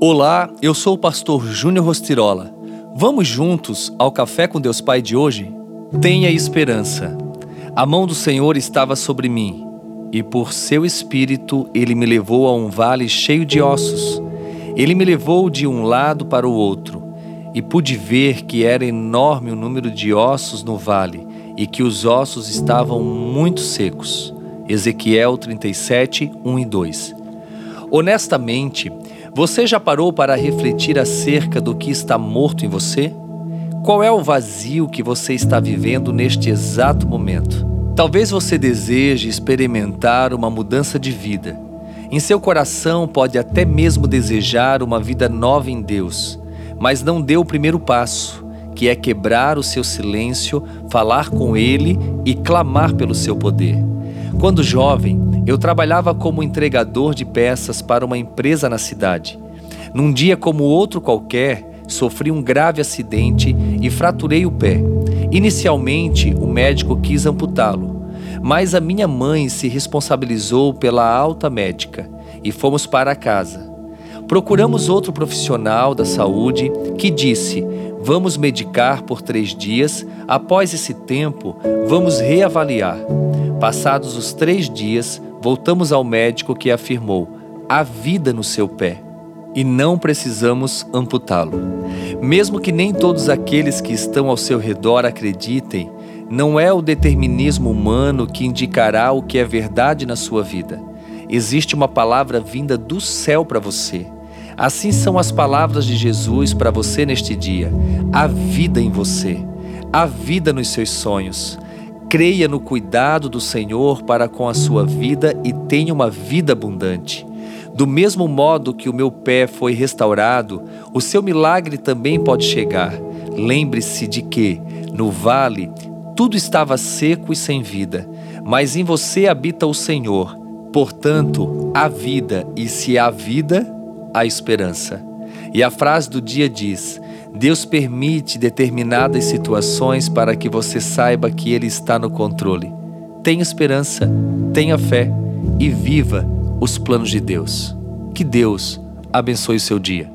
Olá, eu sou o pastor Júnior Rostirola. Vamos juntos ao Café com Deus Pai de hoje? Tenha esperança. A mão do Senhor estava sobre mim, e por seu espírito ele me levou a um vale cheio de ossos. Ele me levou de um lado para o outro, e pude ver que era enorme o número de ossos no vale, e que os ossos estavam muito secos. Ezequiel 37, 1 e 2. Honestamente, você já parou para refletir acerca do que está morto em você? Qual é o vazio que você está vivendo neste exato momento? Talvez você deseje experimentar uma mudança de vida. Em seu coração pode até mesmo desejar uma vida nova em Deus, mas não deu o primeiro passo, que é quebrar o seu silêncio, falar com Ele e clamar pelo seu poder. Quando jovem, eu trabalhava como entregador de peças para uma empresa na cidade. Num dia como outro qualquer, sofri um grave acidente e fraturei o pé. Inicialmente, o médico quis amputá-lo, mas a minha mãe se responsabilizou pela alta médica e fomos para casa. Procuramos outro profissional da saúde que disse: Vamos medicar por três dias, após esse tempo, vamos reavaliar. Passados os três dias, voltamos ao médico que afirmou: há vida no seu pé e não precisamos amputá-lo. Mesmo que nem todos aqueles que estão ao seu redor acreditem, não é o determinismo humano que indicará o que é verdade na sua vida. Existe uma palavra vinda do céu para você. Assim são as palavras de Jesus para você neste dia. Há vida em você, há vida nos seus sonhos. Creia no cuidado do Senhor para com a sua vida e tenha uma vida abundante. Do mesmo modo que o meu pé foi restaurado, o seu milagre também pode chegar. Lembre-se de que, no vale, tudo estava seco e sem vida, mas em você habita o Senhor. Portanto, há vida, e se há vida, há esperança. E a frase do dia diz: Deus permite determinadas situações para que você saiba que Ele está no controle. Tenha esperança, tenha fé e viva os planos de Deus. Que Deus abençoe o seu dia.